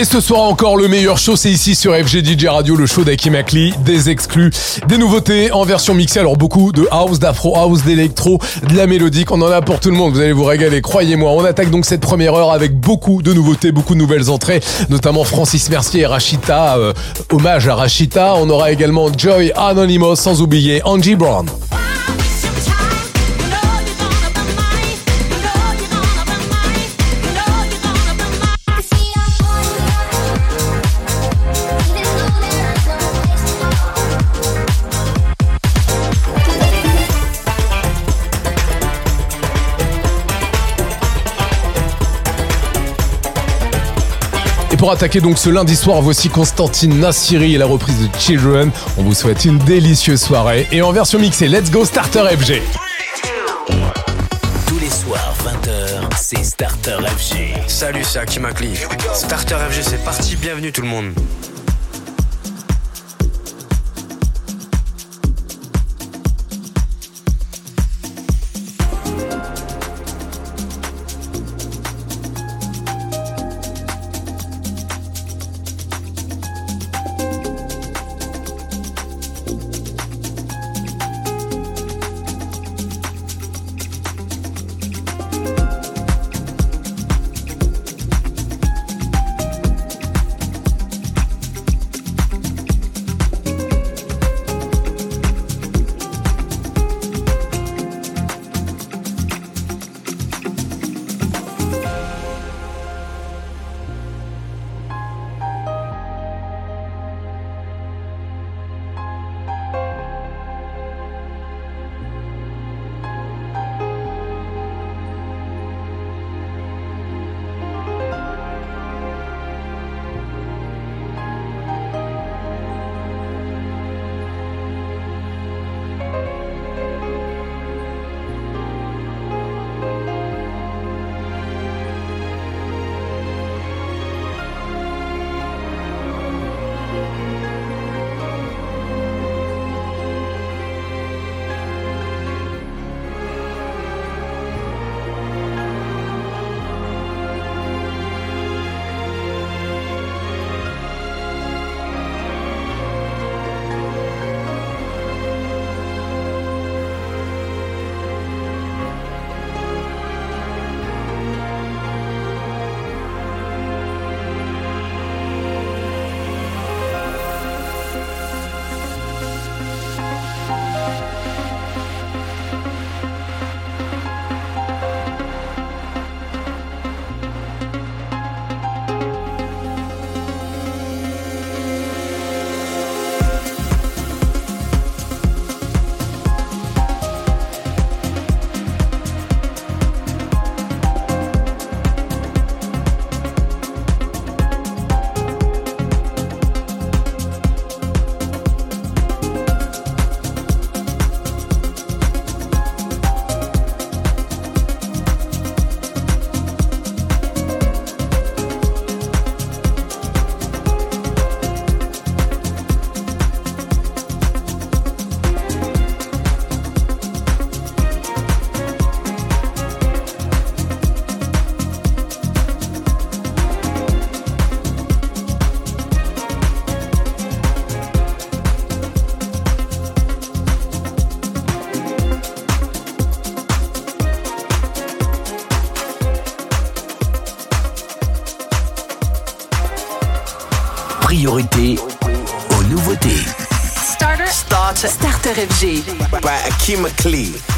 Et ce soir encore, le meilleur show, c'est ici sur FG DJ Radio, le show d'Aki Makli, des exclus, des nouveautés en version mixée. Alors beaucoup de house, d'afro house, d'électro, de la mélodique, on en a pour tout le monde. Vous allez vous régaler, croyez-moi. On attaque donc cette première heure avec beaucoup de nouveautés, beaucoup de nouvelles entrées, notamment Francis Mercier et Rachita, euh, hommage à Rachita. On aura également Joy Anonymous, sans oublier Angie Brown. Pour attaquer donc ce lundi soir, voici Constantine Nassiri et la reprise de Children. On vous souhaite une délicieuse soirée. Et en version mixée, let's go Starter FG. Tous les soirs, 20h, c'est Starter FG. Salut, c'est Akimakli. Starter FG, c'est parti. Bienvenue tout le monde. By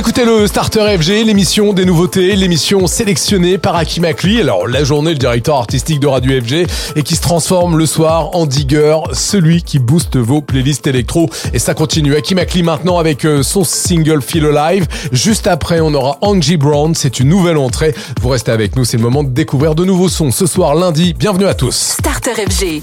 écoutez le Starter FG, l'émission des nouveautés, l'émission sélectionnée par Hakim Akli, alors la journée le directeur artistique de Radio FG, et qui se transforme le soir en digger, celui qui booste vos playlists électro. Et ça continue. Hakim Akli maintenant avec euh, son single Feel Alive. Juste après, on aura Angie Brown, c'est une nouvelle entrée. Vous restez avec nous, c'est le moment de découvrir de nouveaux sons. Ce soir, lundi, bienvenue à tous. Starter FG.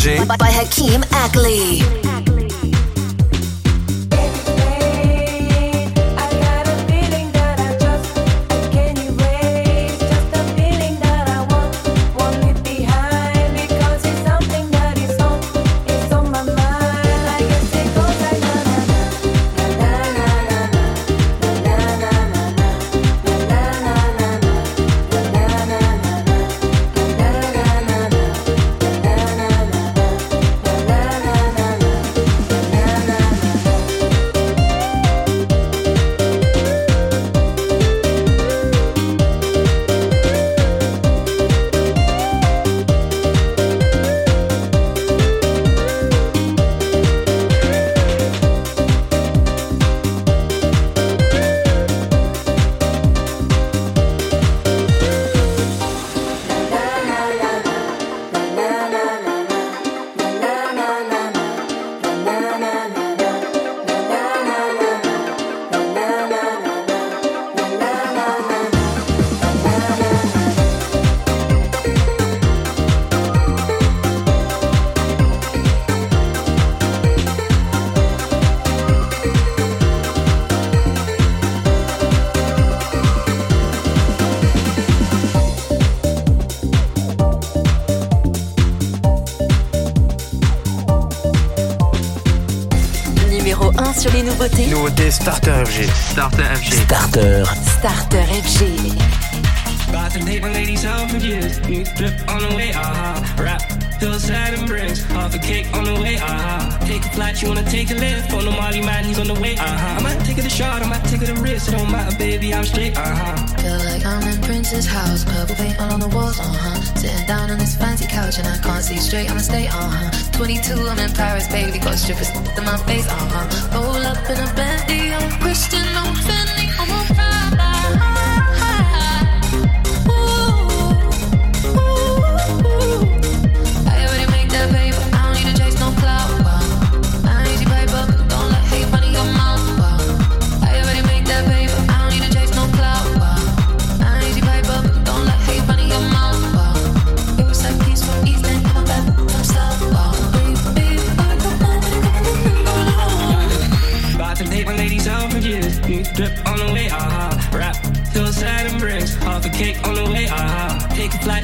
FG. By Hakeem Ackley. Nouveautés. Starter FG. Starter FG. Starter. Starter FG. About to take my ladies out for years. New drip on the way, aha. Rap, hillside and bricks. Half a cake on the way, aha. Take a flight, you wanna take a lift. On the Molly man, he's on the way, aha. I might take it a shot, I might take it a risk. It don't matter, baby, I'm straight, aha. Feel like I'm in Prince's house, purple paint all on the walls, uh huh. Sitting down on this fancy couch and I can't see straight, I'ma stay, uh huh. 22, I'm in Paris, baby, got strippers in my face, uh huh. Roll up in a Bentley, twisting open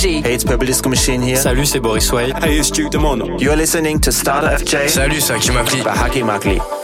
FG. Hey, it's Purple Disco Machine here. Salut, c'est Boris Way. Hey, it's Duke Demono. You're listening to Starter FJ Salut, c'est Hakim Akli. by Hakim Akli.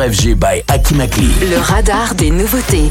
FG by Hakim Akli. Le radar des nouveautés.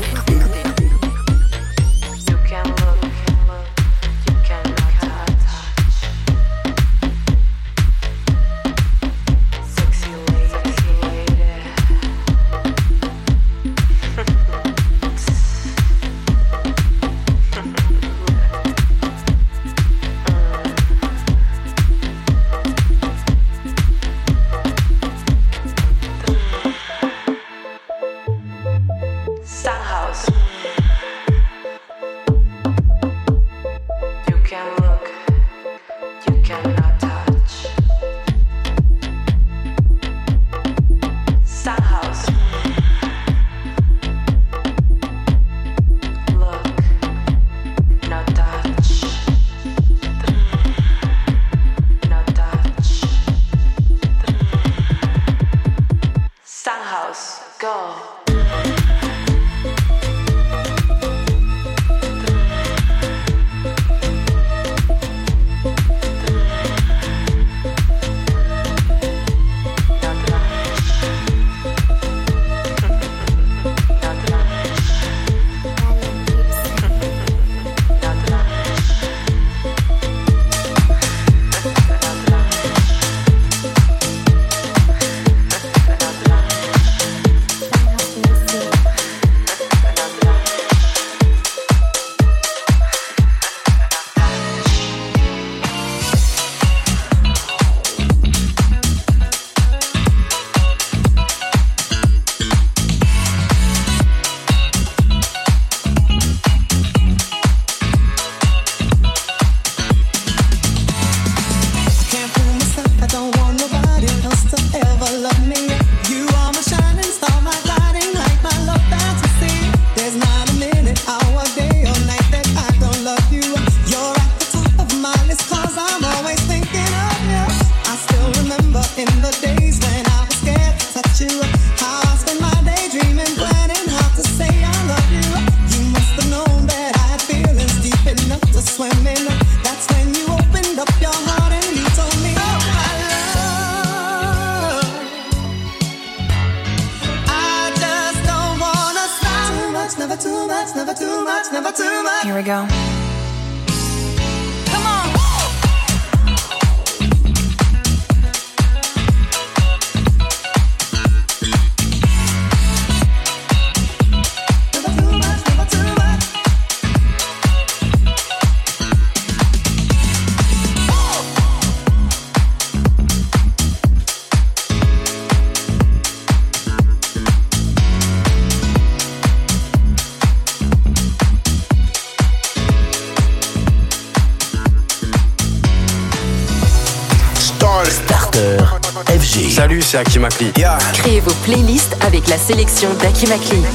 FG. Salut, c'est Hakim Akli. Créez vos playlists avec la sélection d'Aki Makli. We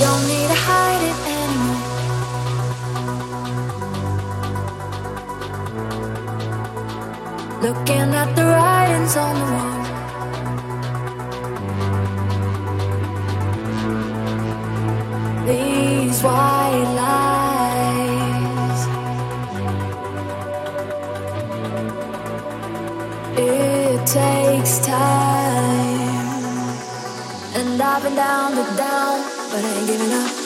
don't need to hide it anymore. Looking at the writings on the wall. These white lies. And I've been down to down, but I ain't giving up.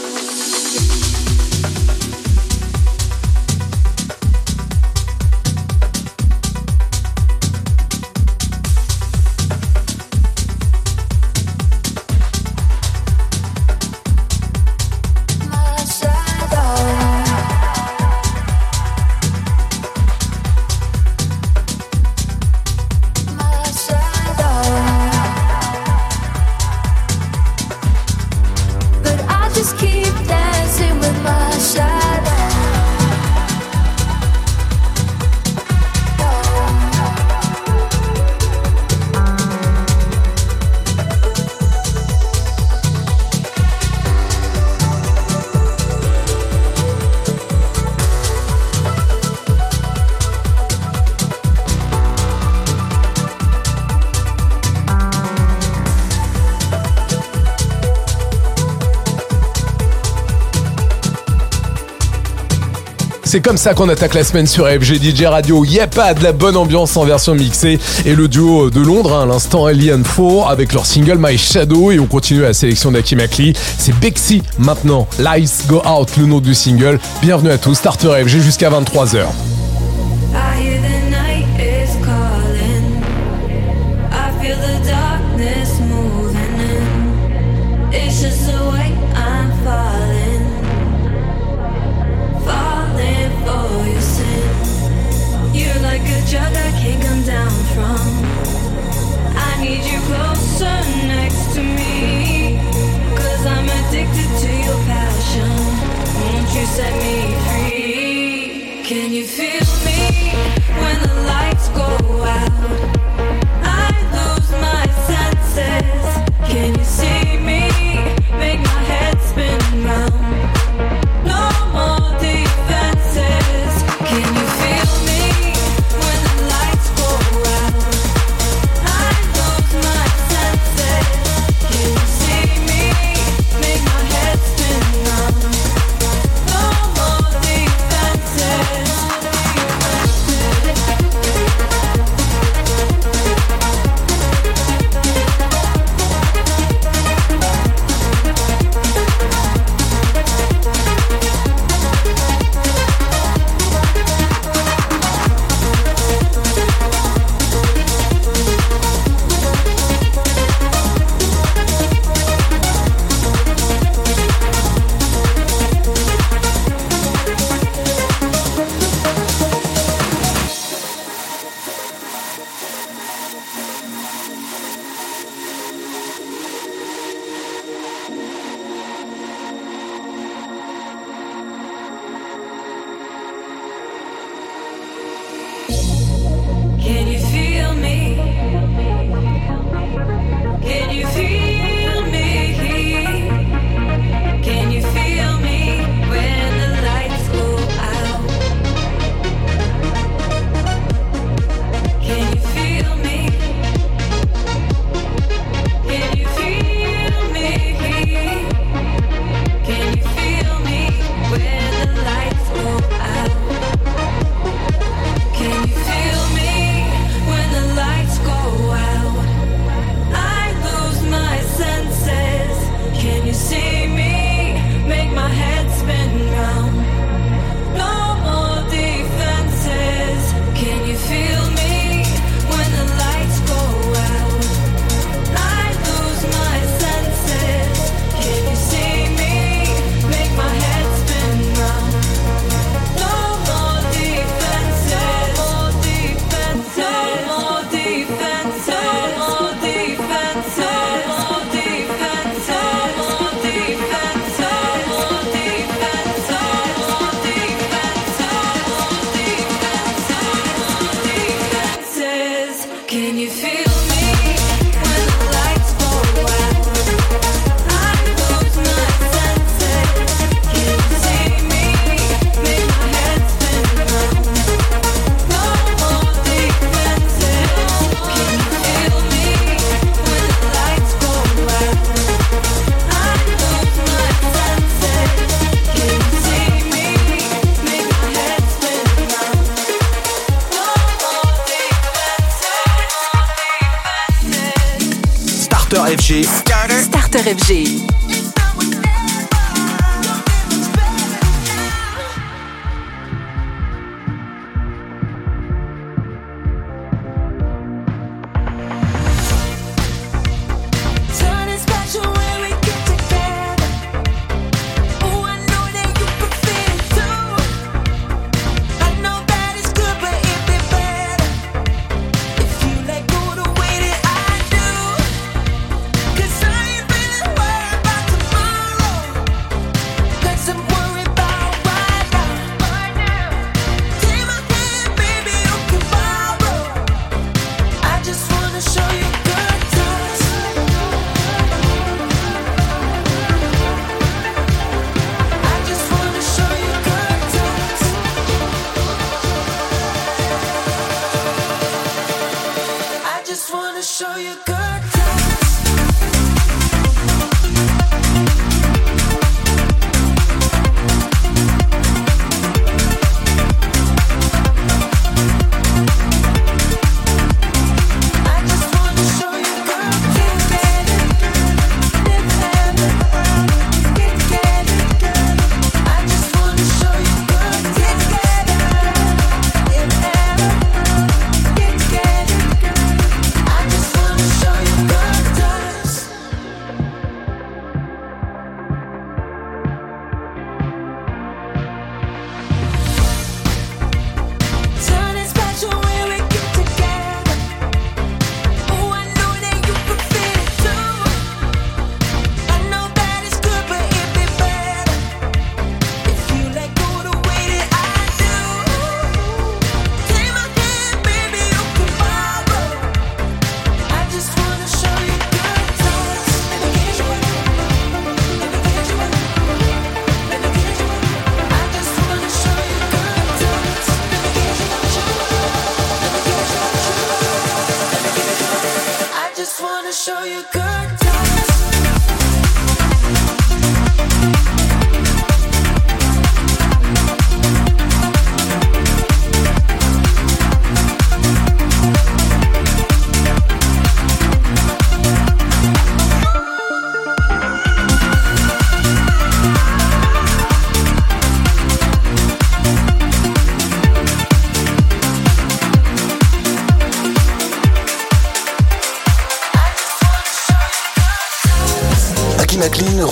C'est comme ça qu'on attaque la semaine sur FG DJ Radio. Y a pas de la bonne ambiance en version mixée. Et le duo de Londres, hein, à l'instant Alien 4, avec leur single My Shadow. Et on continue la sélection d'Aki Makli. C'est Bexy maintenant. Lights Go Out, le nom du single. Bienvenue à tous. Starter FG jusqu'à 23h.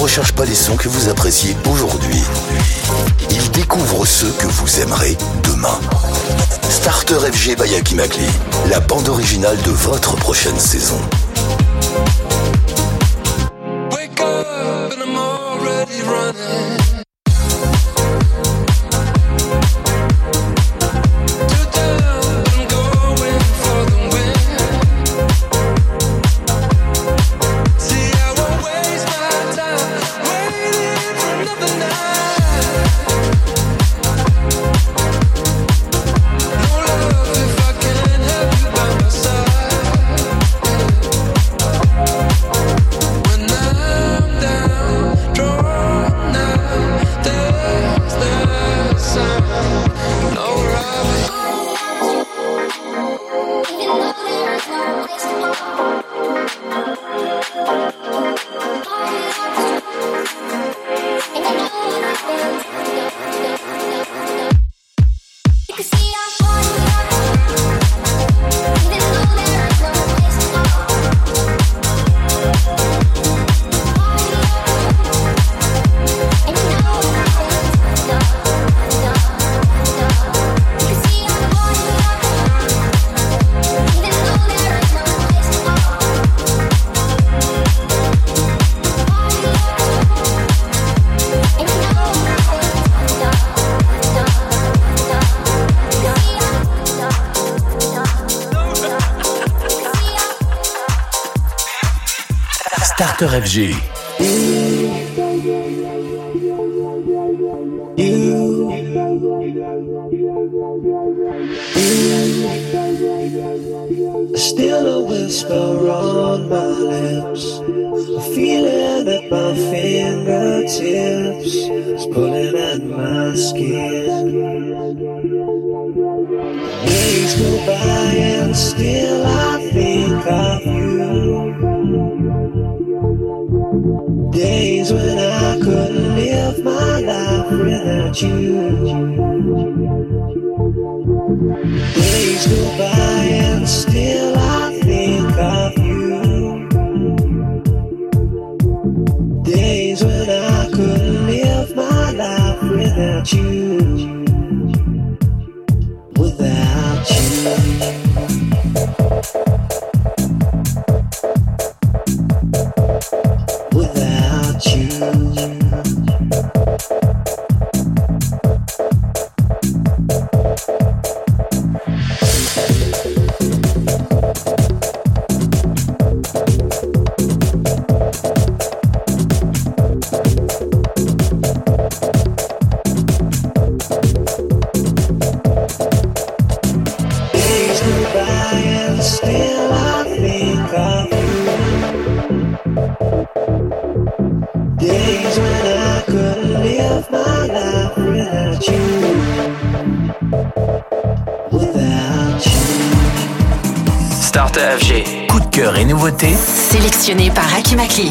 recherche pas les sons que vous appréciez aujourd'hui. Il découvre ceux que vous aimerez demain. Starter FG Bayaki la bande originale de votre prochaine saison. Pasteur FG. Par Hakimakli.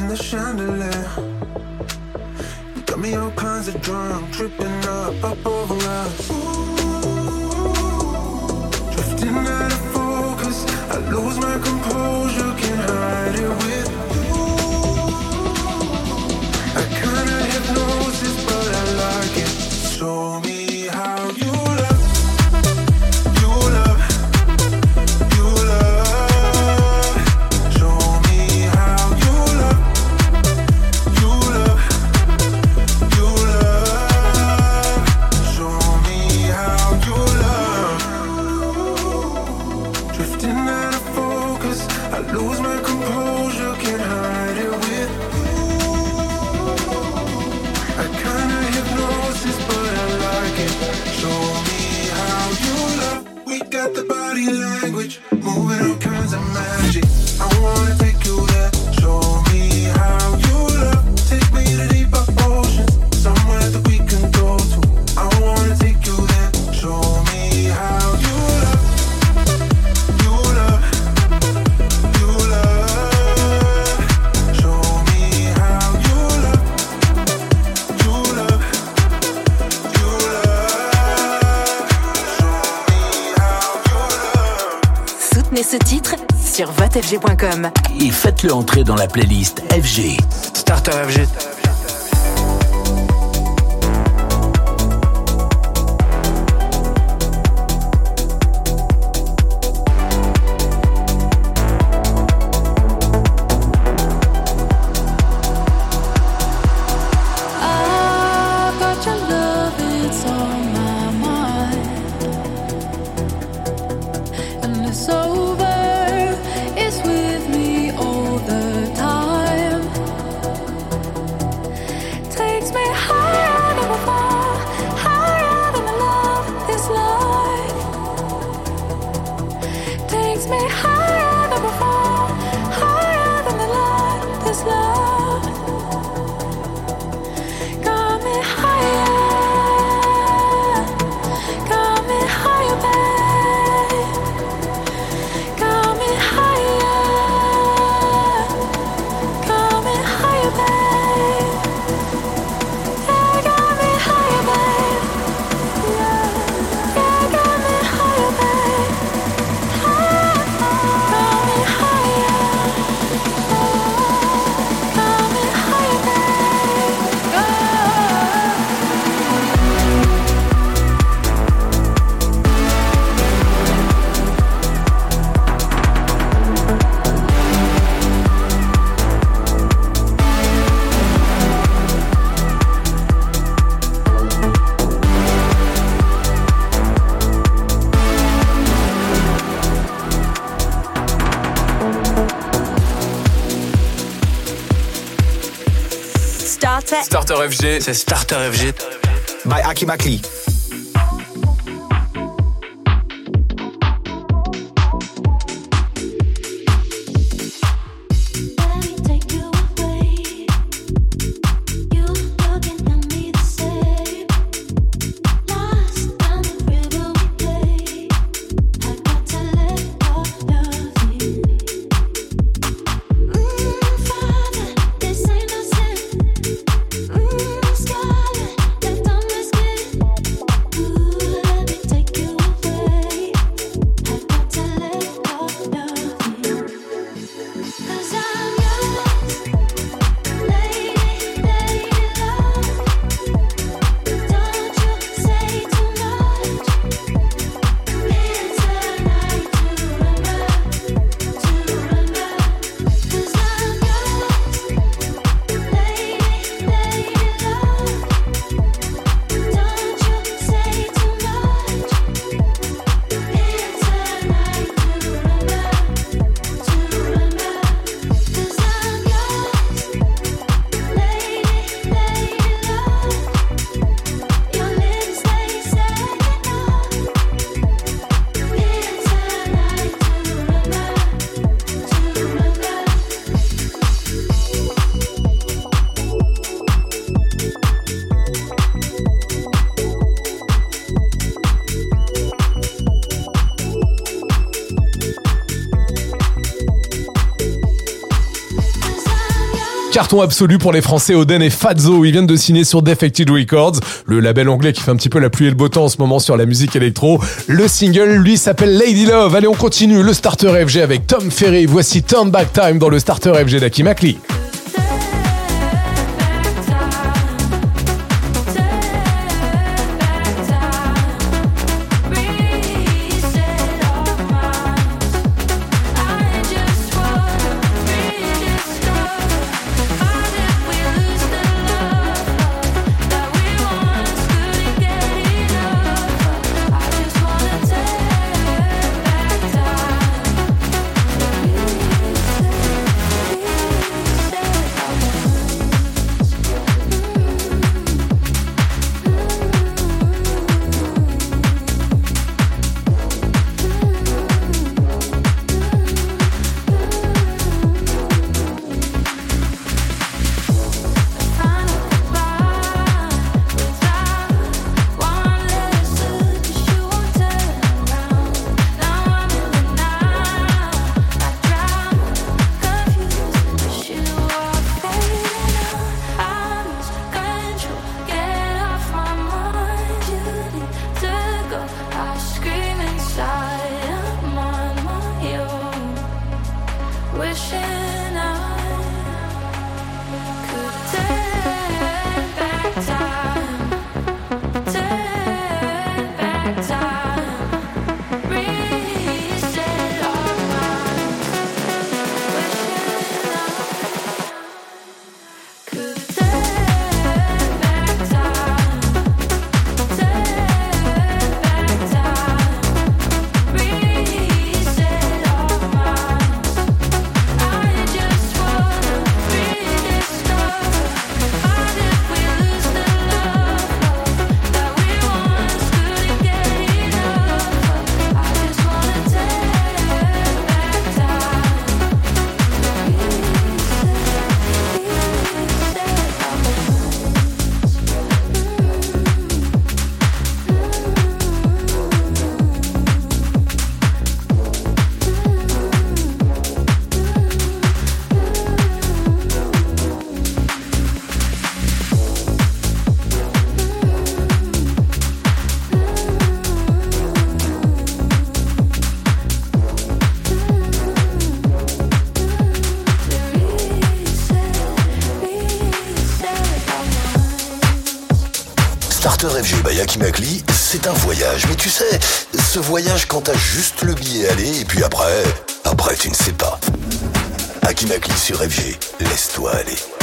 in the chandelier. You got me all kinds of drunk, tripping up, up over us. Ooh, drifting out of focus, I lose my composure, can't hide it with. faites-le entrer dans la playlist FG. Starter FG. C'est Starter FG. By Aki Makli. Carton absolu pour les Français Oden et Fazzo. Ils viennent de signer sur Defected Records, le label anglais qui fait un petit peu la pluie et le beau temps en ce moment sur la musique électro. Le single, lui, s'appelle Lady Love. Allez, on continue le starter FG avec Tom Ferry. Voici Turn Back Time dans le starter FG d'Aki Makli. FG by Aki Makli, c'est un voyage. Mais tu sais, ce voyage quand t'as juste le billet aller et puis après, après tu ne sais pas. Aki Makli sur FG, laisse-toi aller.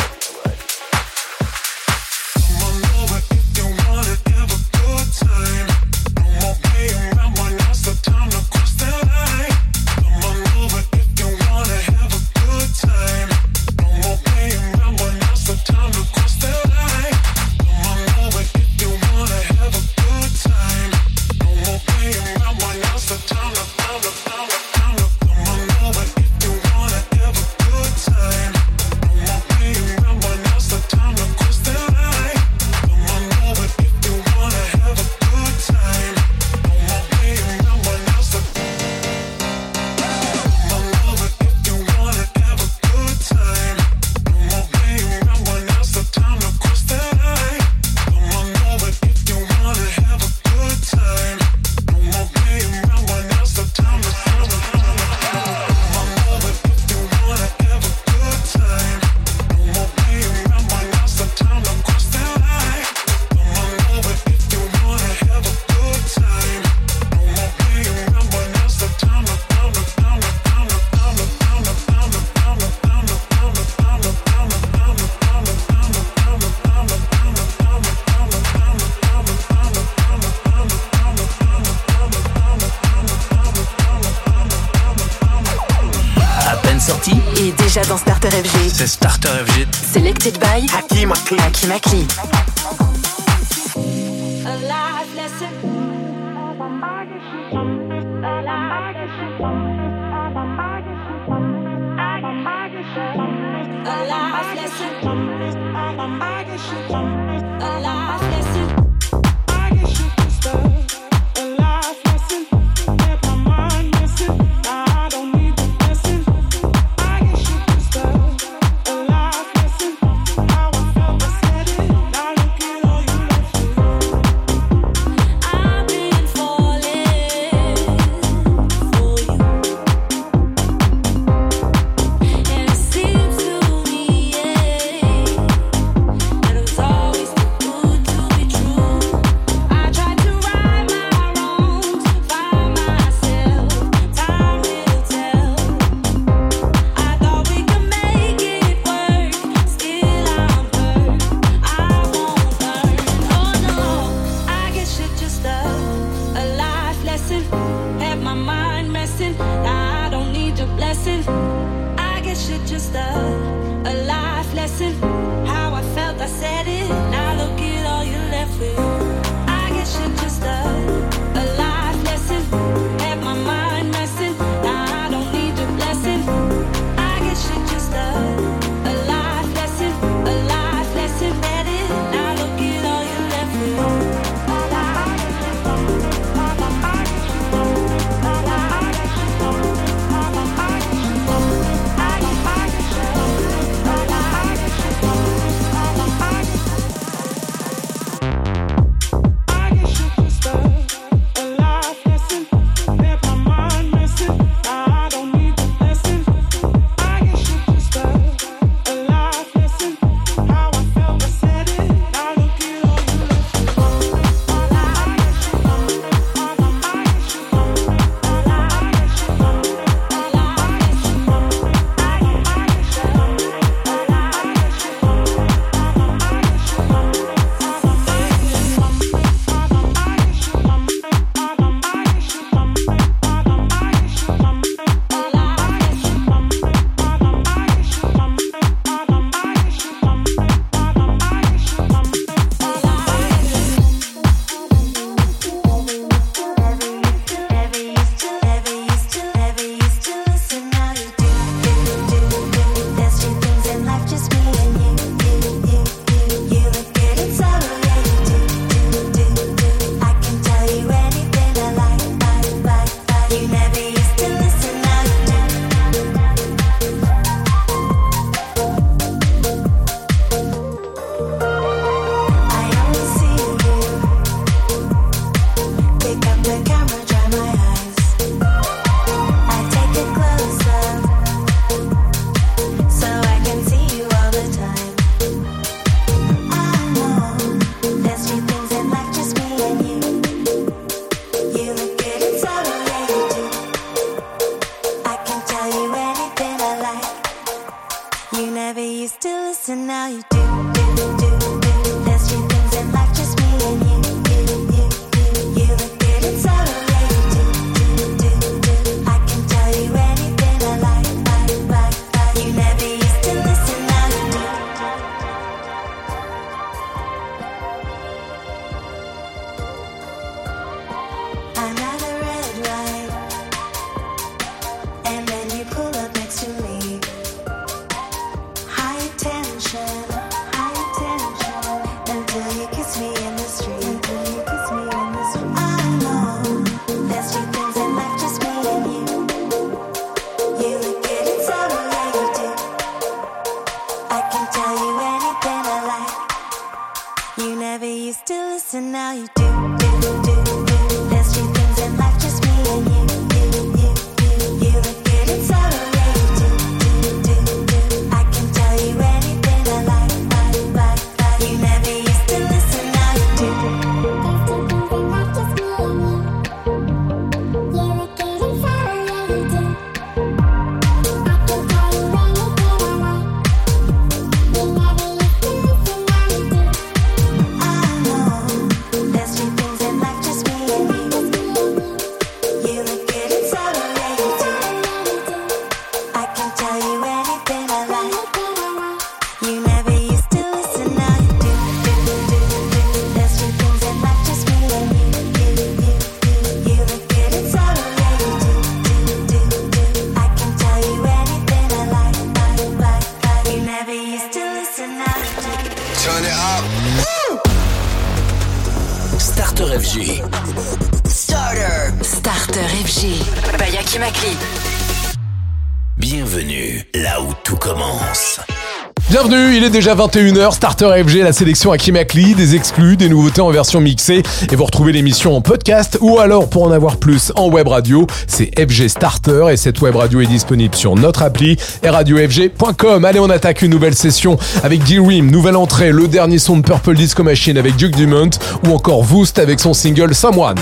déjà 21h, Starter FG, la sélection à Kimakli, des exclus, des nouveautés en version mixée. Et vous retrouvez l'émission en podcast ou alors pour en avoir plus en web radio, c'est FG Starter et cette web radio est disponible sur notre appli et radiofg.com. Allez, on attaque une nouvelle session avec D-Rim, nouvelle entrée, le dernier son de Purple Disco Machine avec Duke Dumont ou encore Voost avec son single Someone.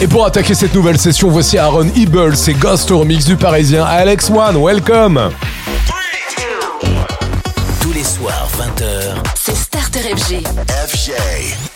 Et pour attaquer cette nouvelle session, voici Aaron Ebel, et Ghost Remix du Parisien Alex One. Welcome Tous les soirs, 20h, c'est Starter FG. FG.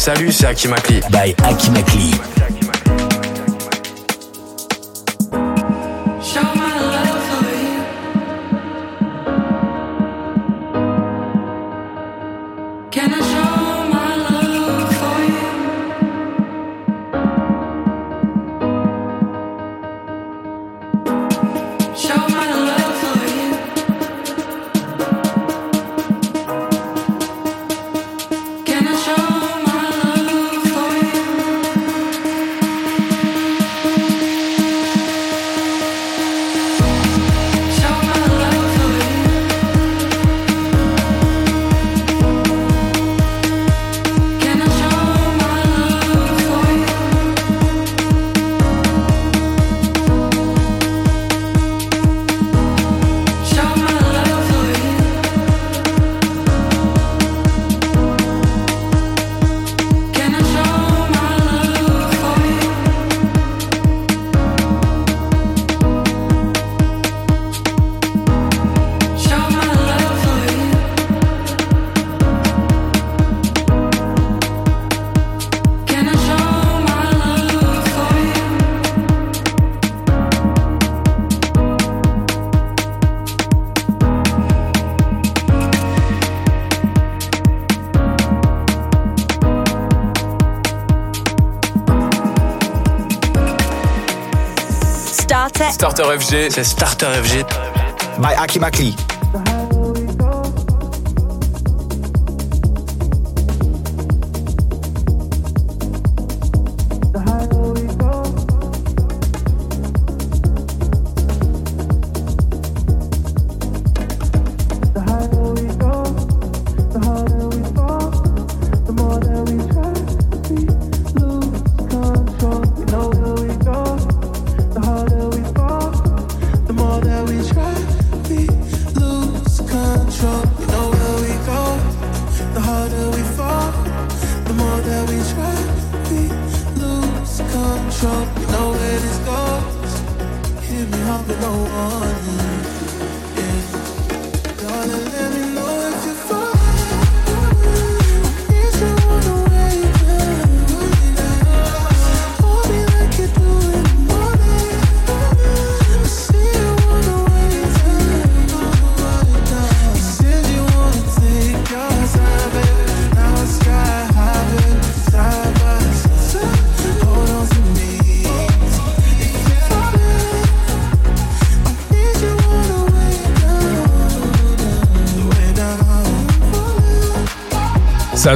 Salut, c'est Akimakli. by Aki Makli. Show my love for you. Can I C'est Starter FG. By Akimakli.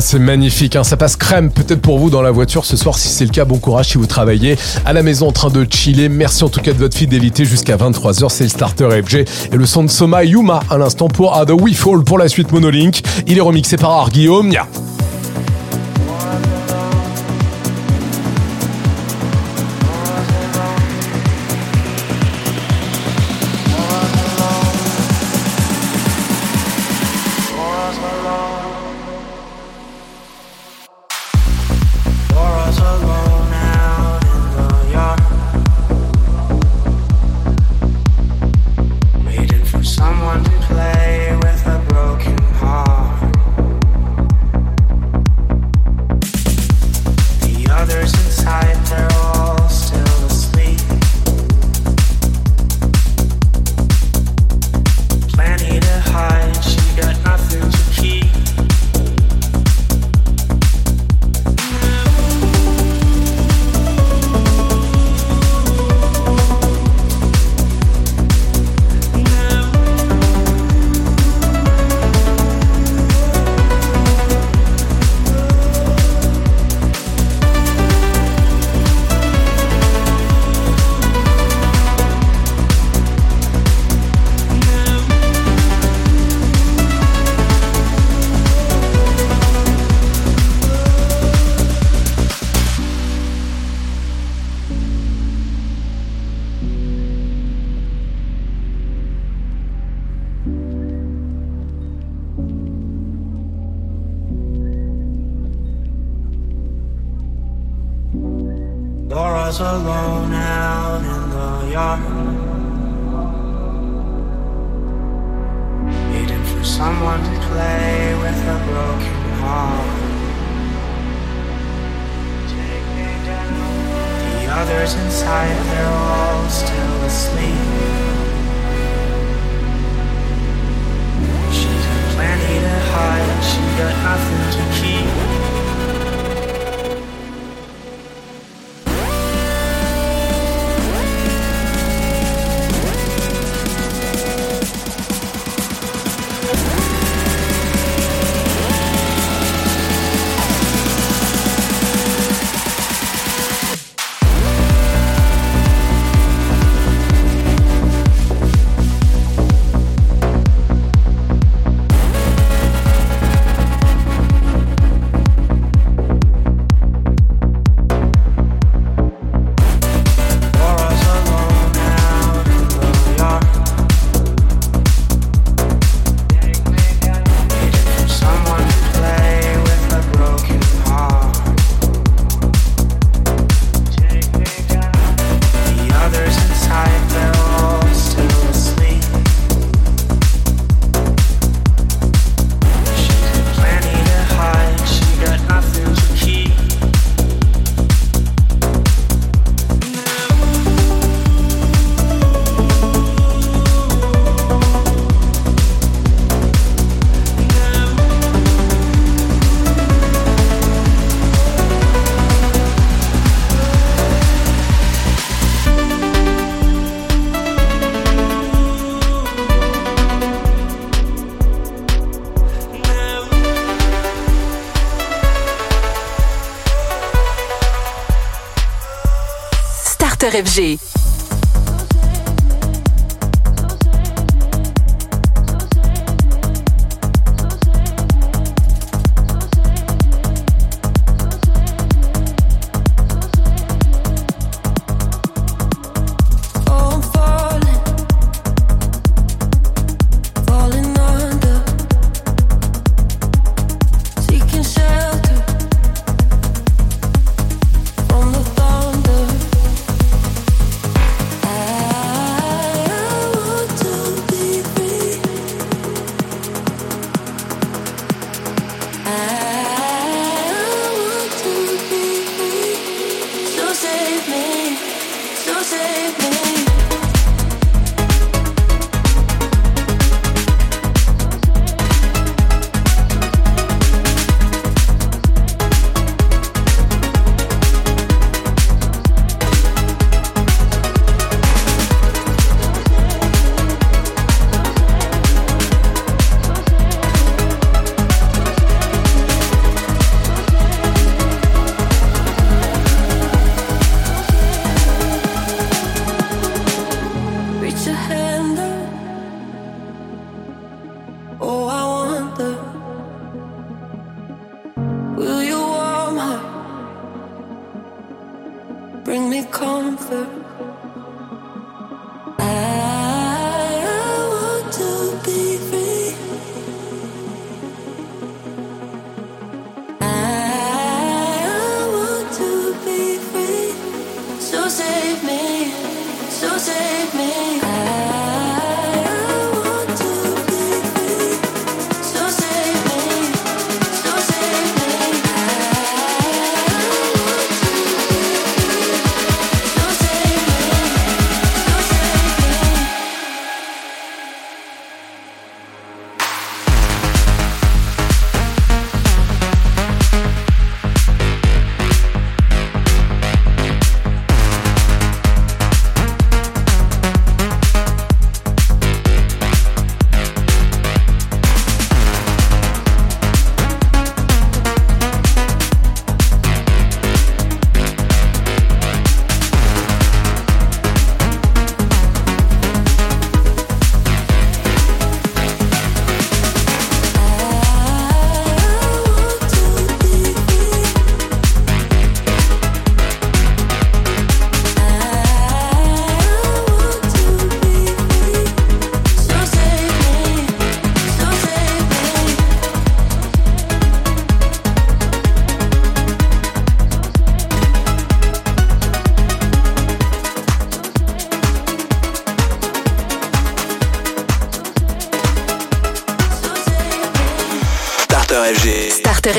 C'est magnifique. Hein. Ça passe crème, peut-être pour vous dans la voiture ce soir. Si c'est le cas, bon courage si vous travaillez à la maison en train de chiller. Merci en tout cas de votre fidélité jusqu'à 23h. C'est le starter FG et le son de Soma Yuma à l'instant pour The We Fall pour la suite Monolink. Il est remixé par Art Guillaume. Yeah. Starter with me.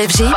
Starter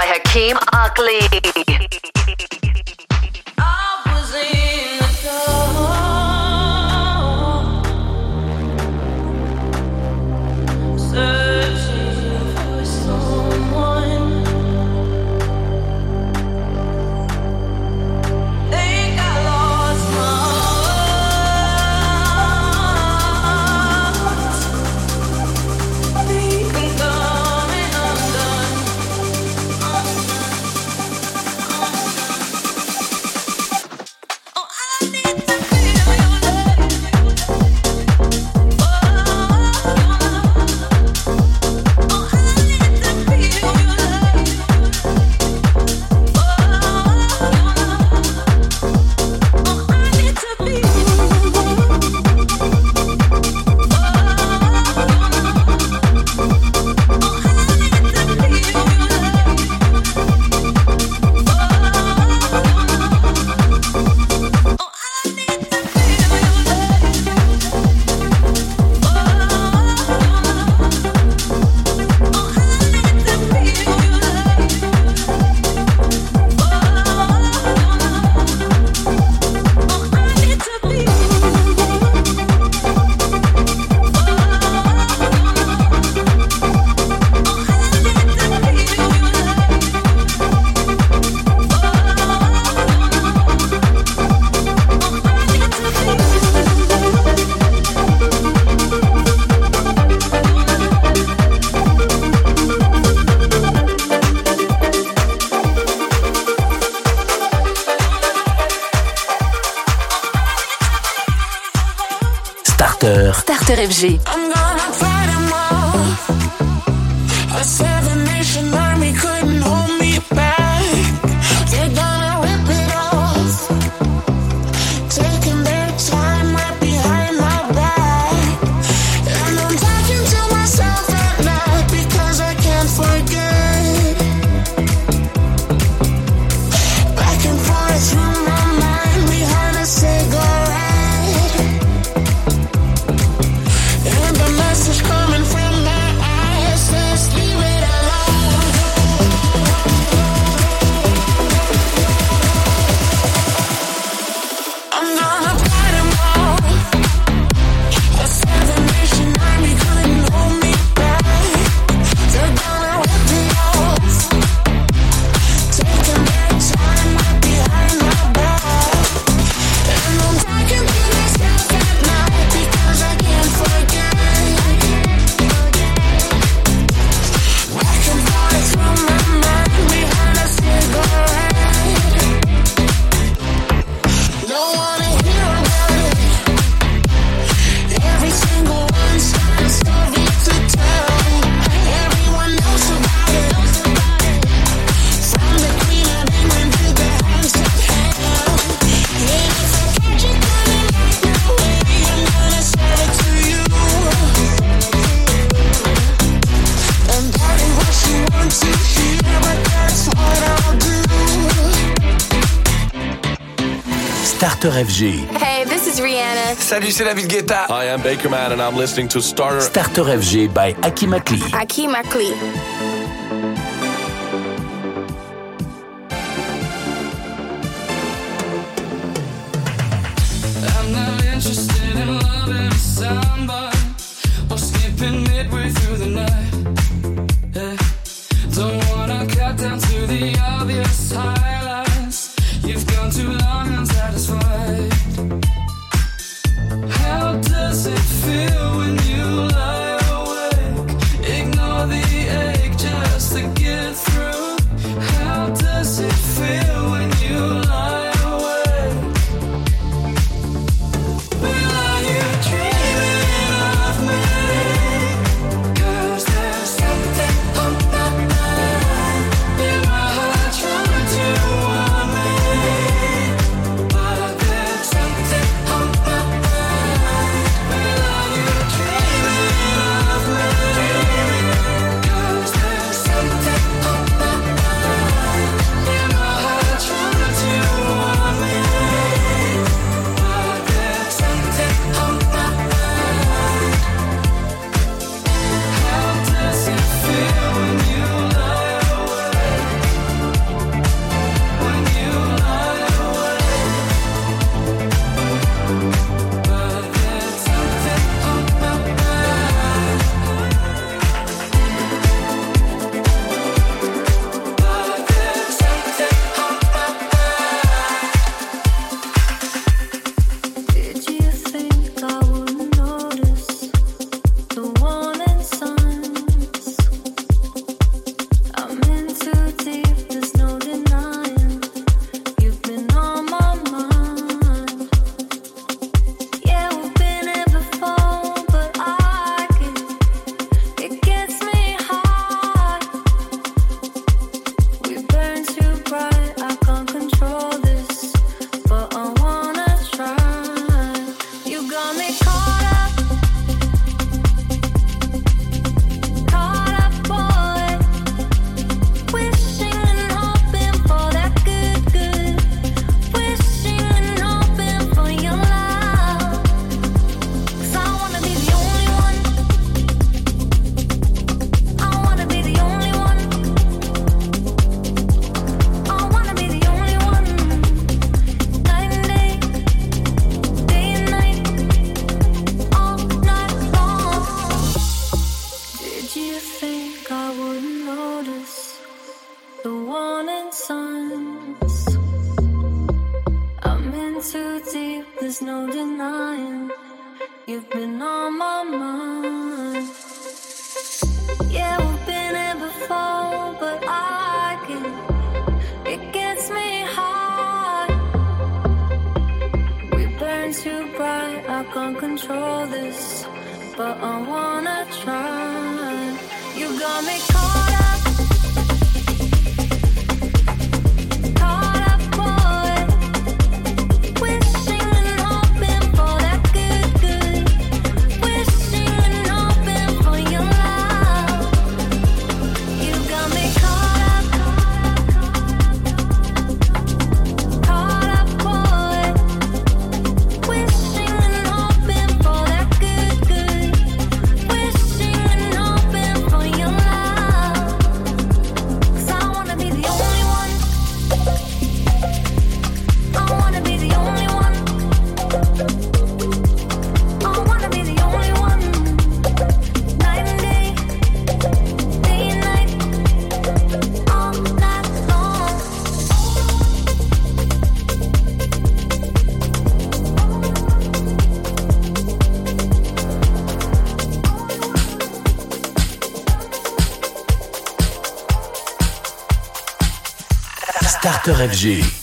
Hey, this is Rihanna. Salut, c'est David Guetta. I'm Baker Man and I'm listening to Starter. Starter FG by Akim Akli. Akim Akli. I'm not interested in loving somebody or skipping midway through the night. can't control this, but I wanna try. You got me caught up. After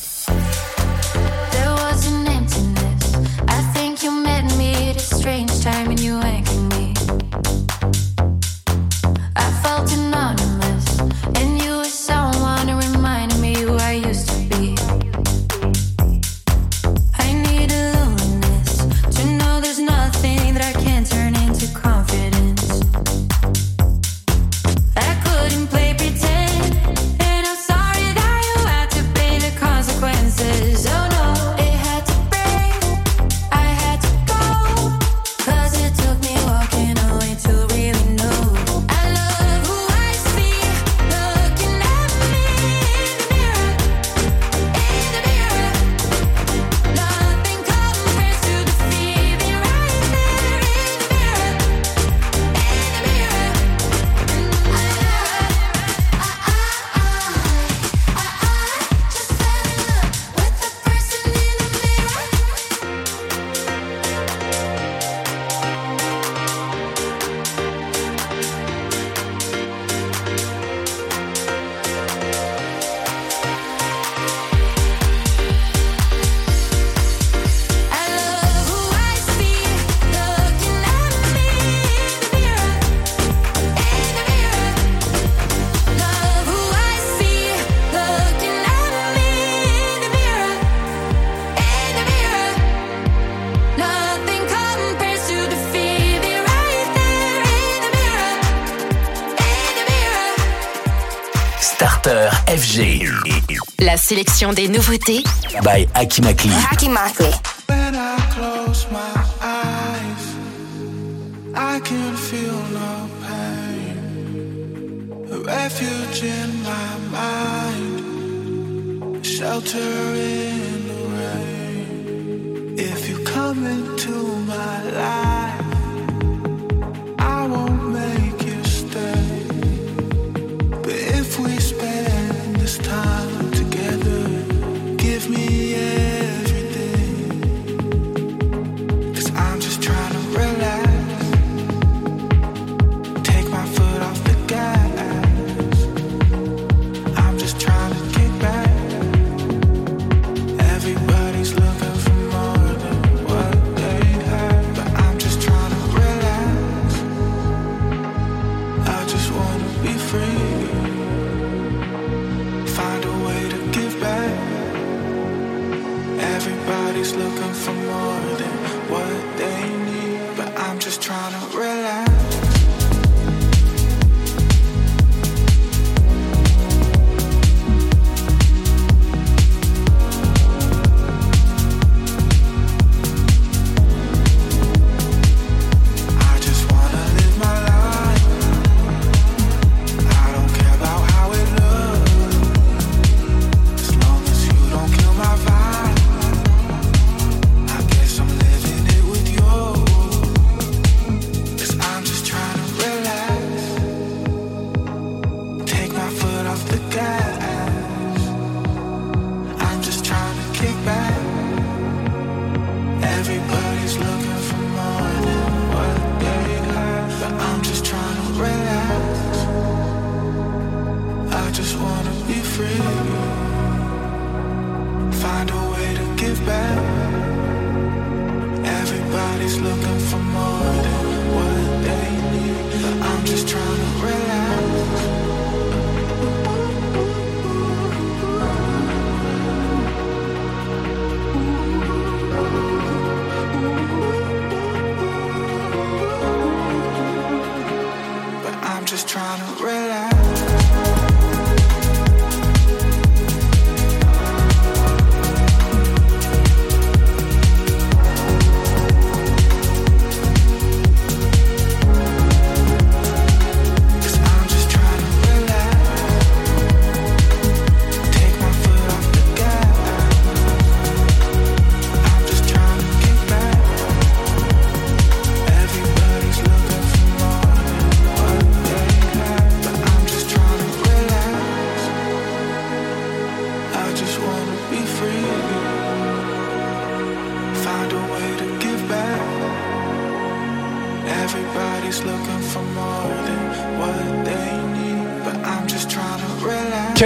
sélection des nouveautés by Akimakli. Akimakli. When I close my eyes, I can feel no pain. A refuge in my mind, shelter in.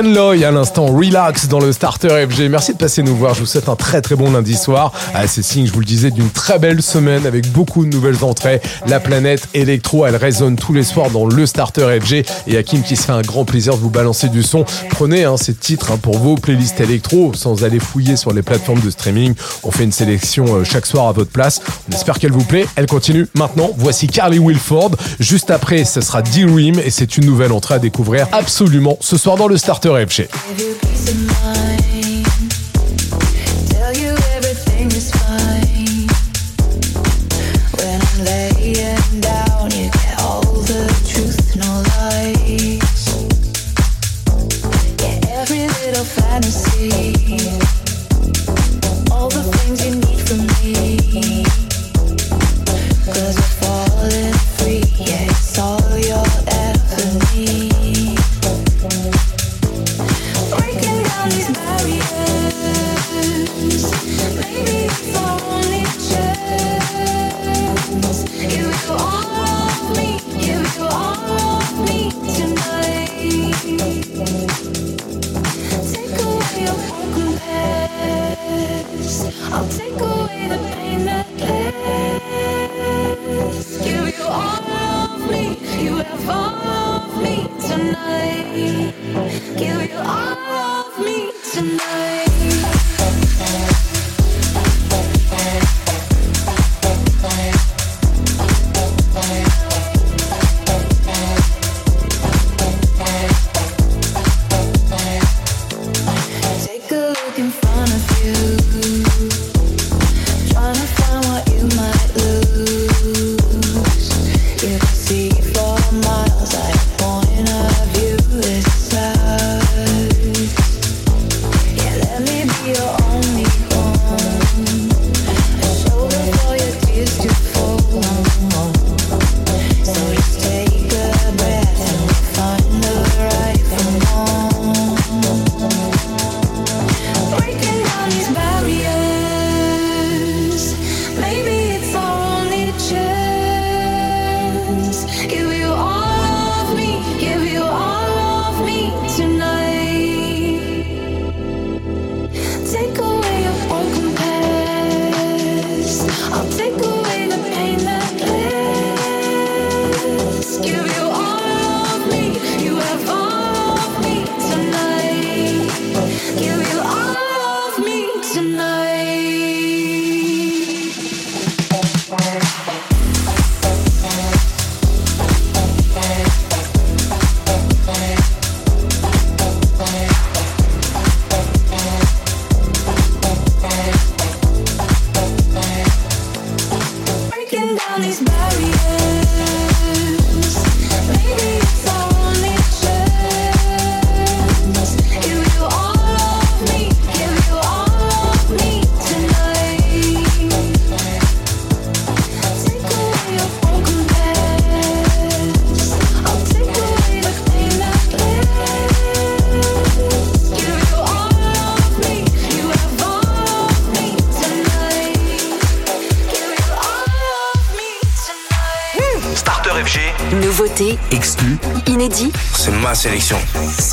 Ken à l'instant, relax dans le starter FG. Merci de passer nous voir. Je vous souhaite un très très bon lundi soir. Ah, c'est signe, je vous le disais, d'une très belle semaine avec beaucoup de nouvelles entrées. La planète électro, elle résonne tous les soirs dans le starter FG. Et Hakim qui se fait un grand plaisir de vous balancer du son. Prenez hein, ces titres hein, pour vos playlists électro sans aller fouiller sur les plateformes de streaming. On fait une sélection euh, chaque soir à votre place. On espère qu'elle vous plaît. Elle continue maintenant. Voici Carly Wilford. Juste après, ce sera D-Ream et c'est une nouvelle entrée à découvrir absolument ce soir dans le starter Rapture Rap Shit.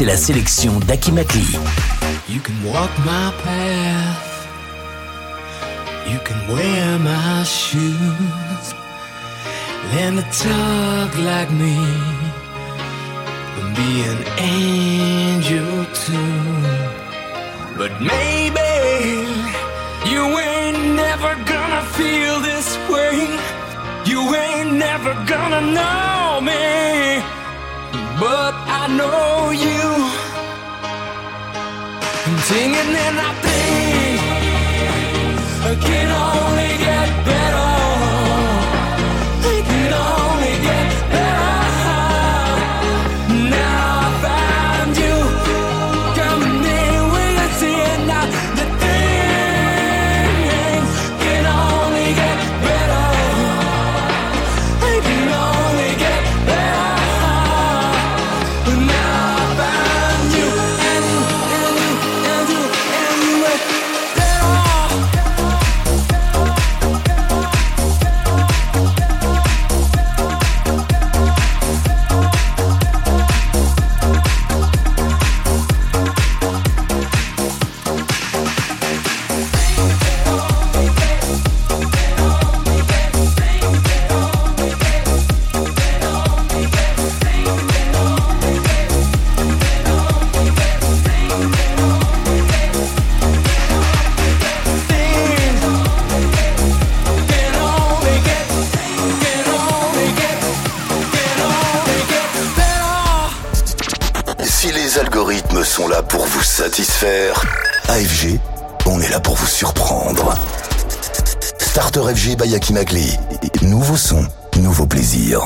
la sélection d'Akimakli. You can walk my path. You can wear my shoes. Learn to talk like me. And be an angel. and then I FG by Yakinakli. Nouveau son, nouveau plaisir.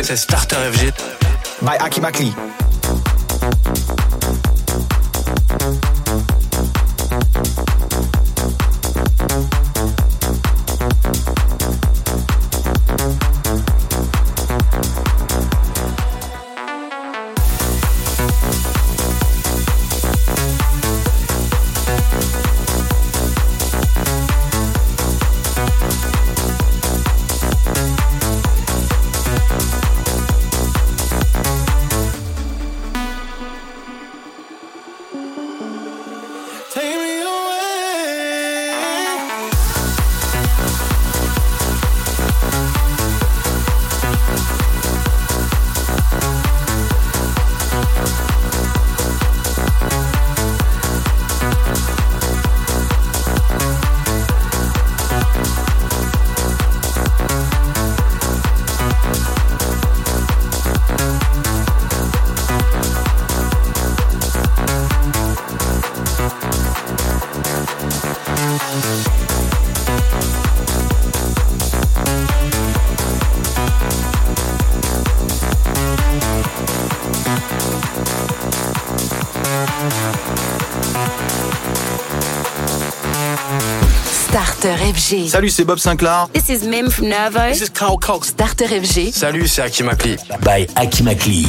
C'est Starter FG. By Aki Makli. FG. Salut, c'est Bob Sinclair. This is Mim from Nervo. This is Carl Cox. Starter FG. Salut, c'est Hakim Akli. By Akimakli.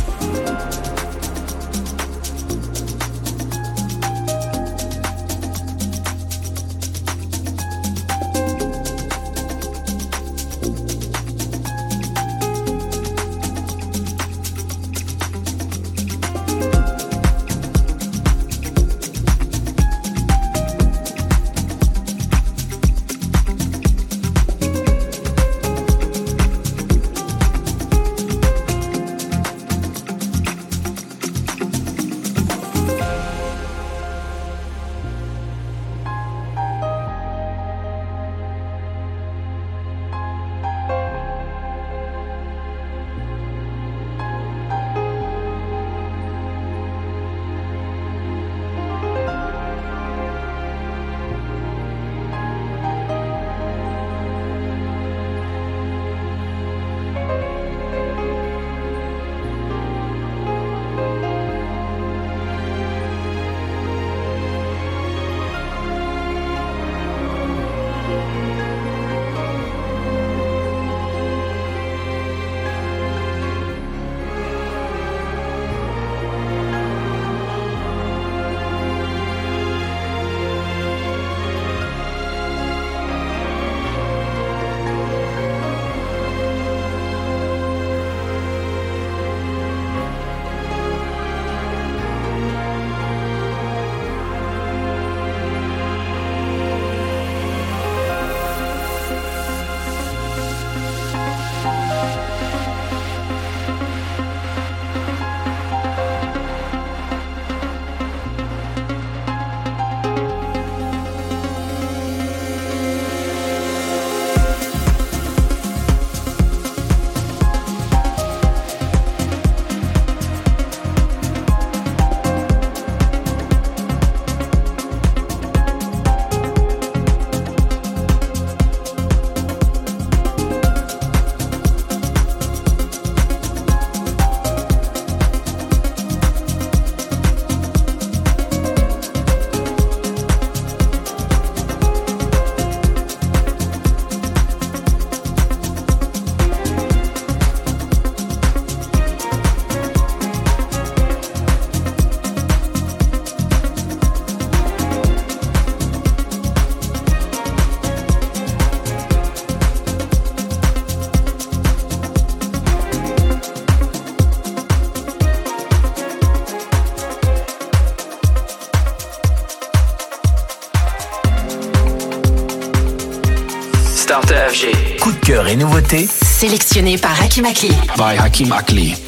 Nouveautés Sélectionné par Hakim Akli. by Hakim Akli.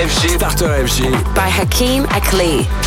FG. Starter FG. by Hakeem Akli.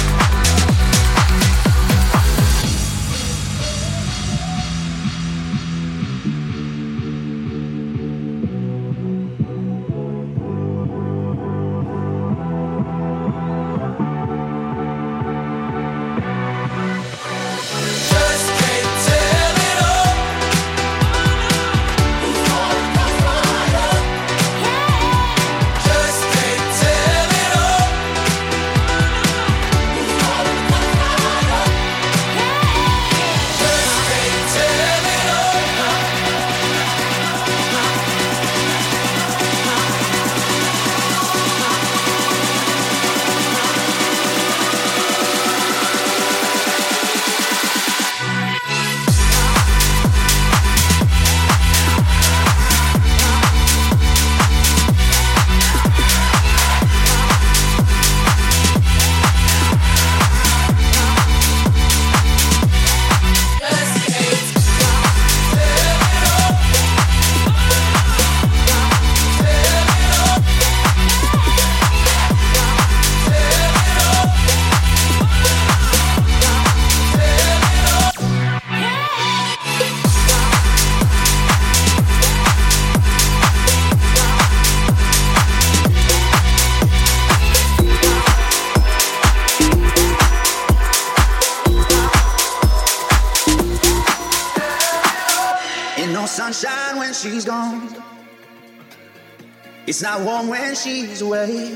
It's not warm when she's away.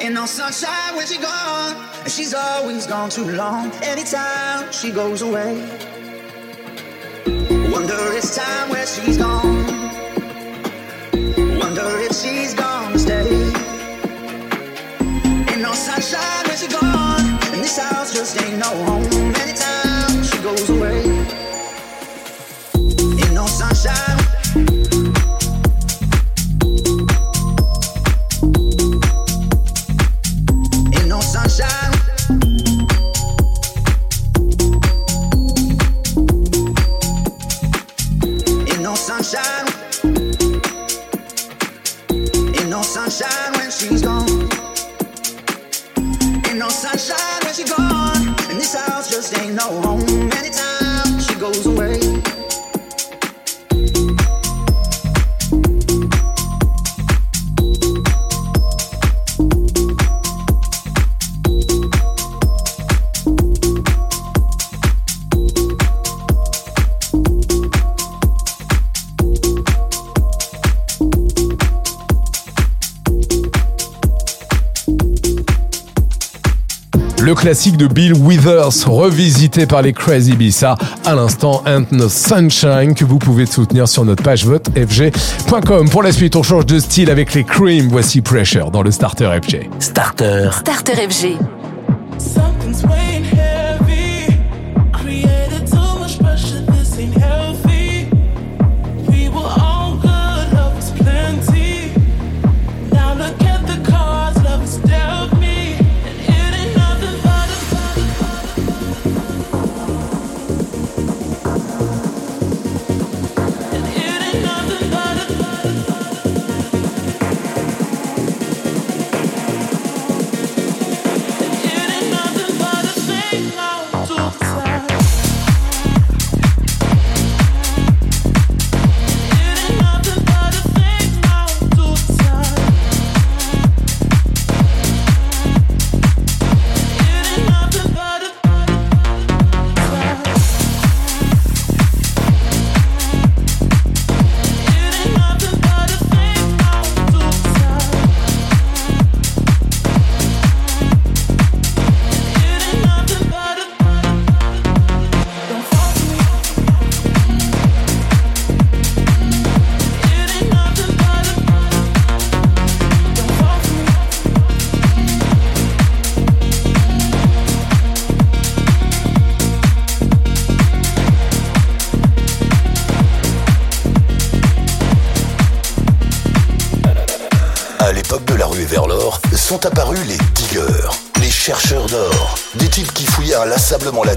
Ain't no sunshine when she's gone. And she's always gone too long. Anytime she goes away. Wonder it's time where she's gone. Wonder if she's gonna stay. Ain't no sunshine when she's gone. And this house just ain't no home. Le classique de Bill Withers, revisité par les Crazy Bissa, à l'instant Ain't No Sunshine, que vous pouvez soutenir sur notre page vote fg.com. Pour la suite, on change de style avec les Cream. Voici Pressure dans le Starter FG. Starter. Starter FG. Something's weighing heavy.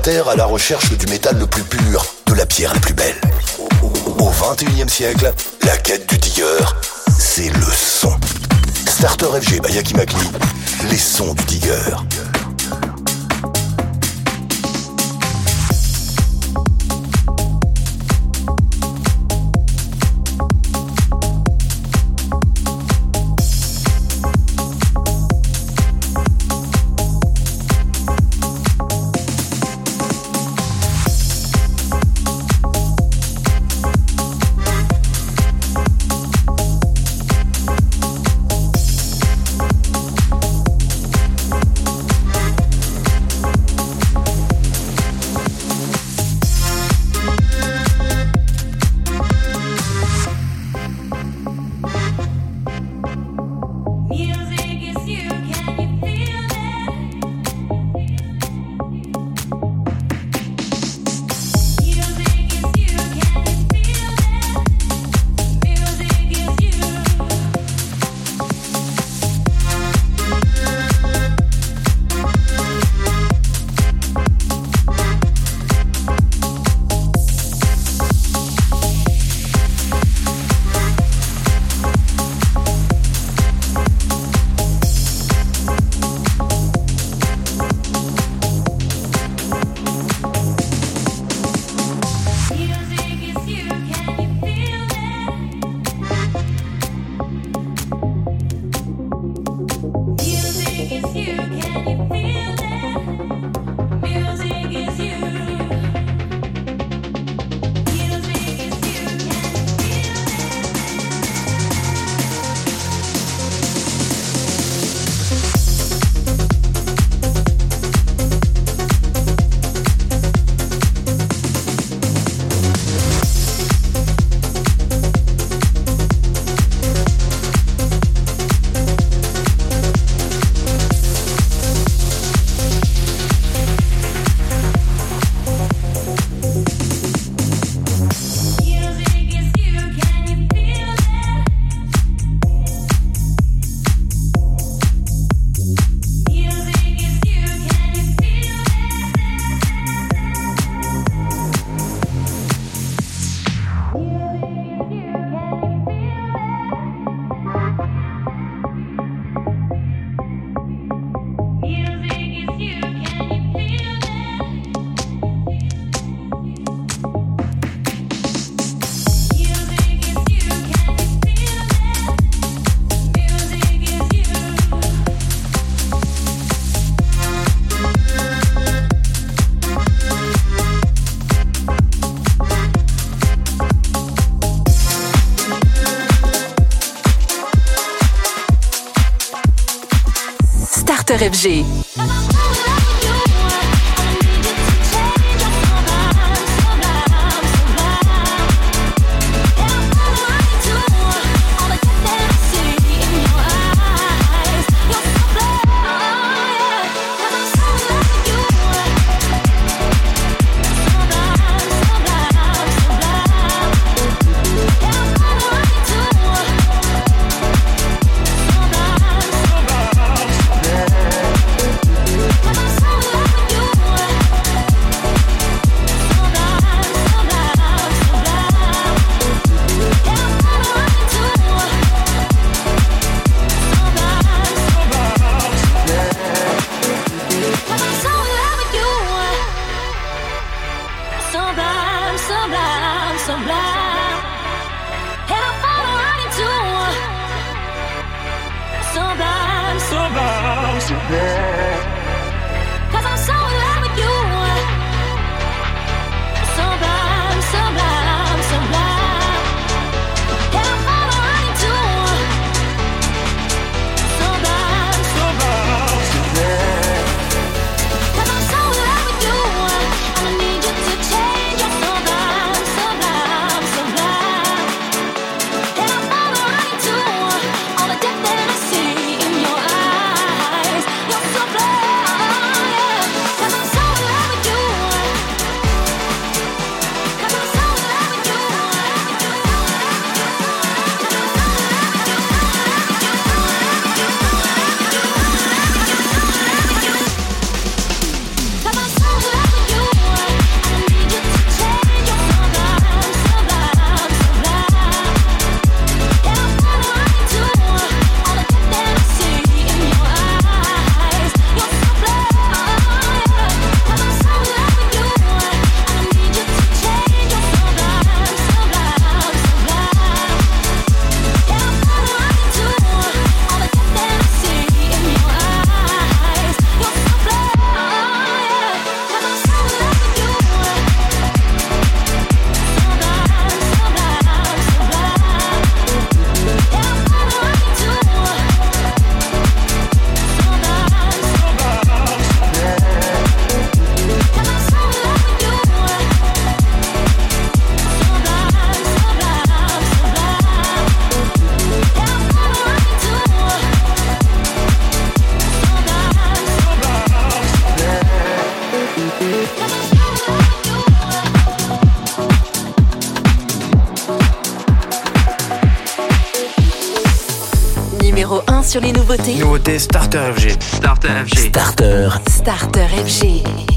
À la recherche du métal le plus pur, de la pierre la plus belle. Au 21e siècle, la quête du digger, c'est le son. Starter FG by Yaki Makli, les sons du digger. FG. Nouveautés Nouveauté Starter FG. Starter FG. Starter. Starter FG.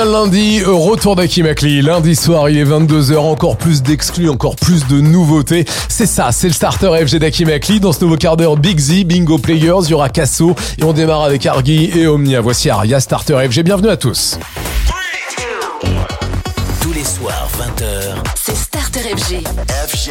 Lundi, euh, retour d'Aki Makli. Lundi soir, il est 22h, encore plus d'exclus, encore plus de nouveautés. C'est ça, c'est le starter FG d'Aki Makli. Dans ce nouveau quart d'heure, Big Z, Bingo Players, il y aura Casso. Et on démarre avec Argy et Omnia. Voici Aria, starter FG. Bienvenue à tous. Tous les soirs, 20h. C'est Starter FG. FG.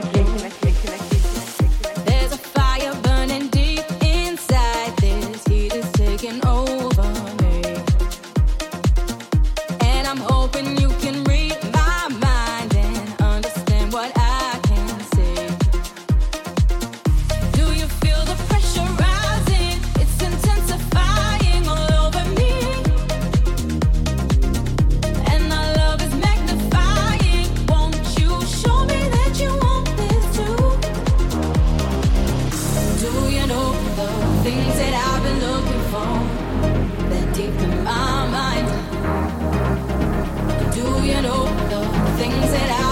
things that I've been looking for, that deep in my mind. Do you know the things that I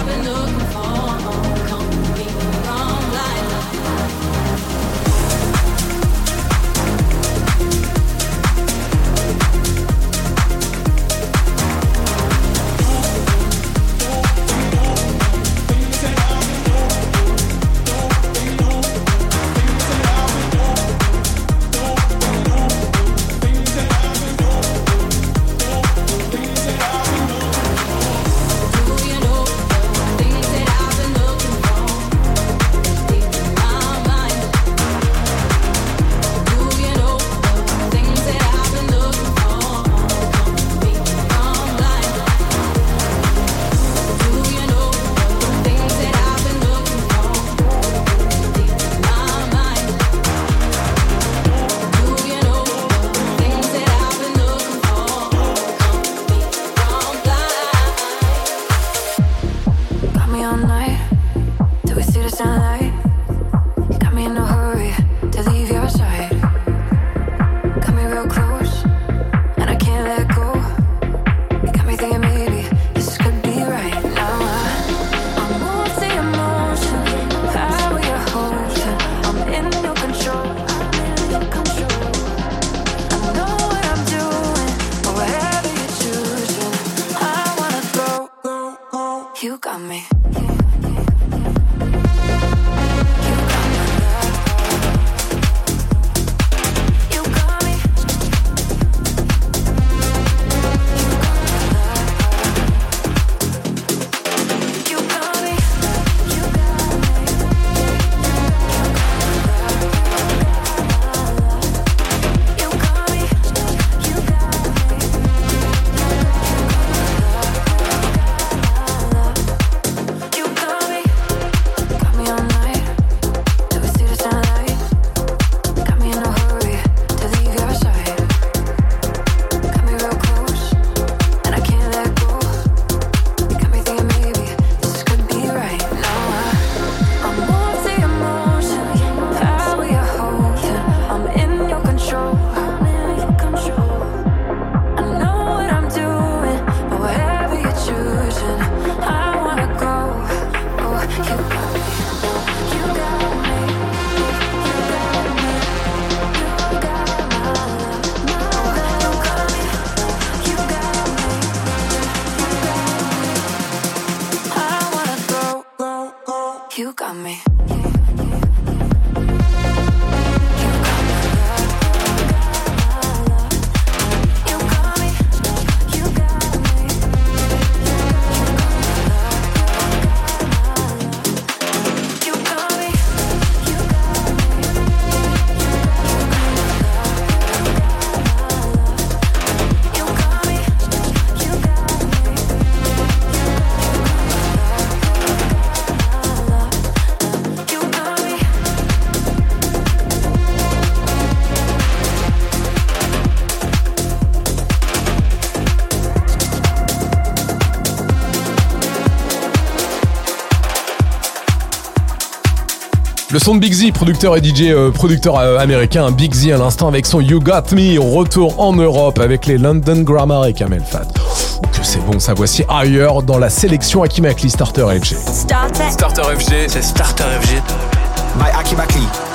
Le son de Big Z, producteur et DJ, euh, producteur euh, américain, hein, Big Z à l'instant avec son You Got Me, retour en Europe avec les London Grammar et Kamel Fat. Que c'est bon, ça voici ailleurs dans la sélection Akimakli Starter FG. Starter, Starter FG, c'est Starter FG. By Akimakli.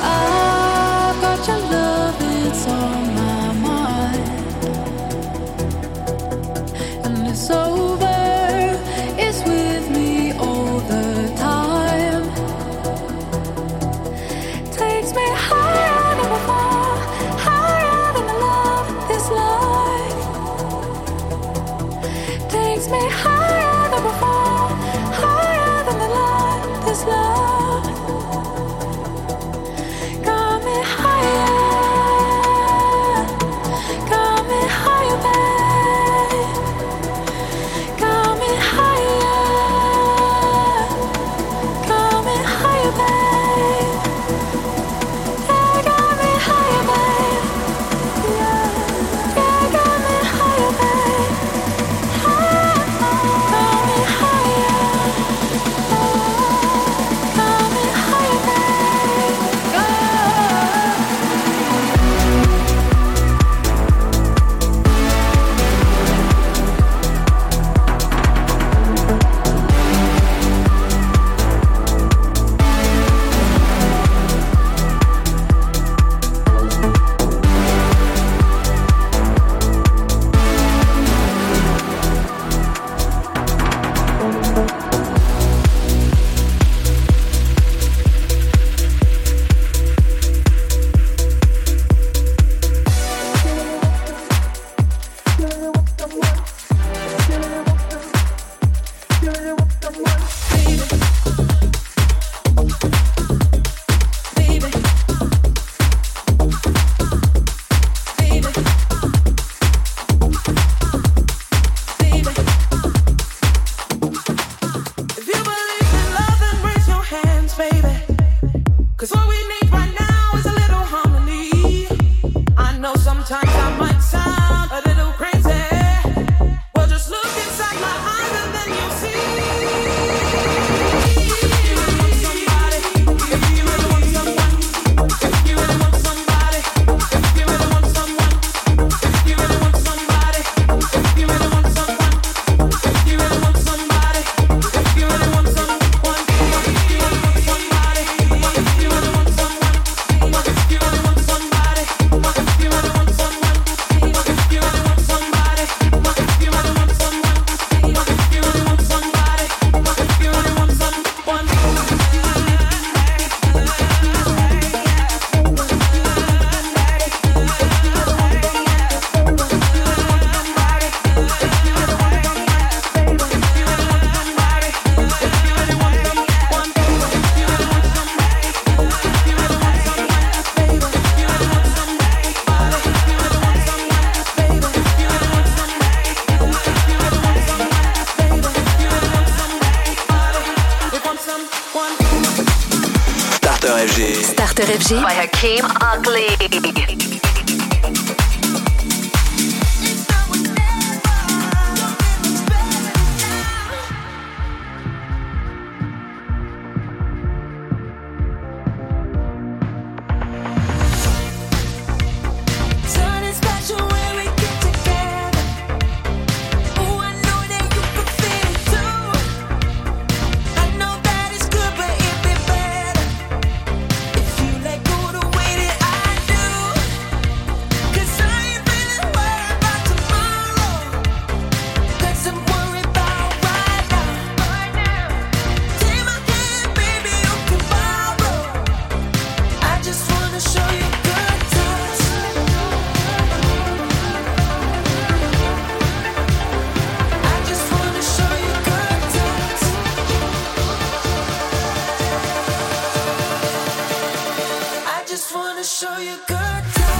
show you good times.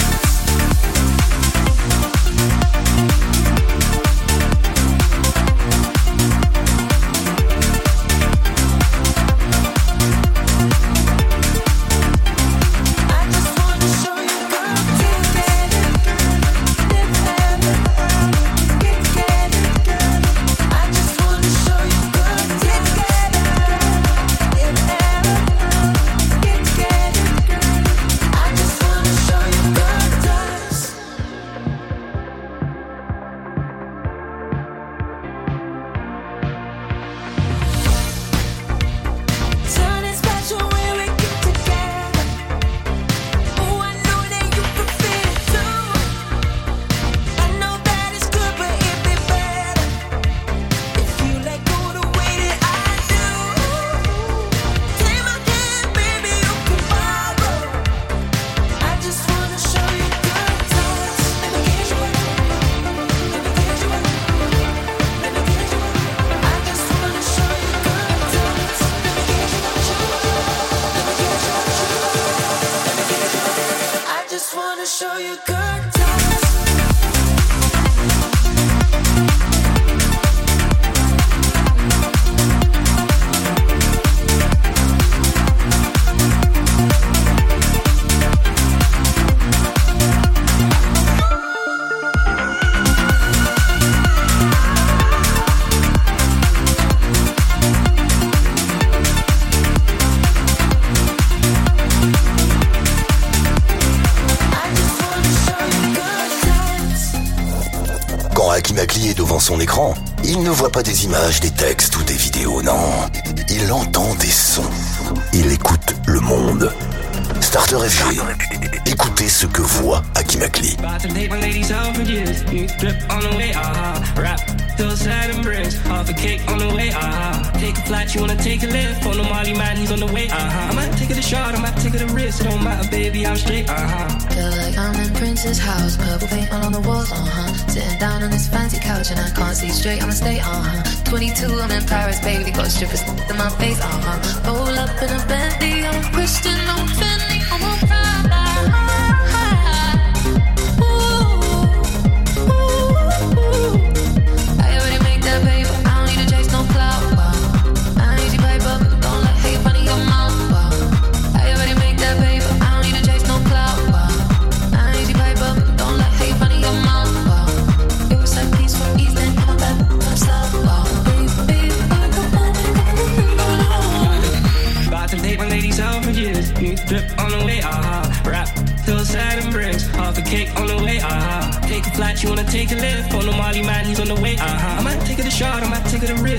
straight, I'ma stay, uh huh. 22, I'm in Paris, baby, got strippers in my face, uh huh. Roll up in a bed.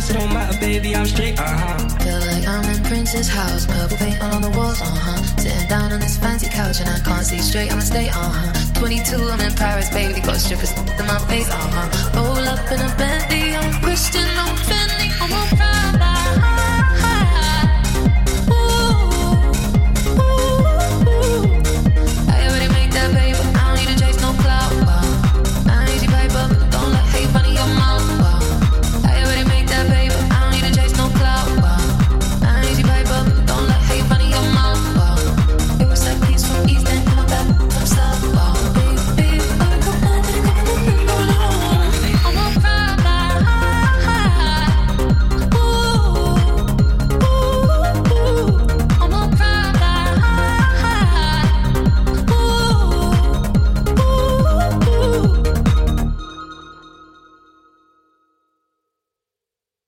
It don't matter, baby, I'm straight, uh-huh. Feel like I'm in Prince's house, purple paint all on the walls, uh-huh. Sitting down on this fancy couch and I can't see straight, I'ma stay, uh-huh. 22, I'm in Paris, baby, got strippers in my face, uh-huh. Roll up in a bed.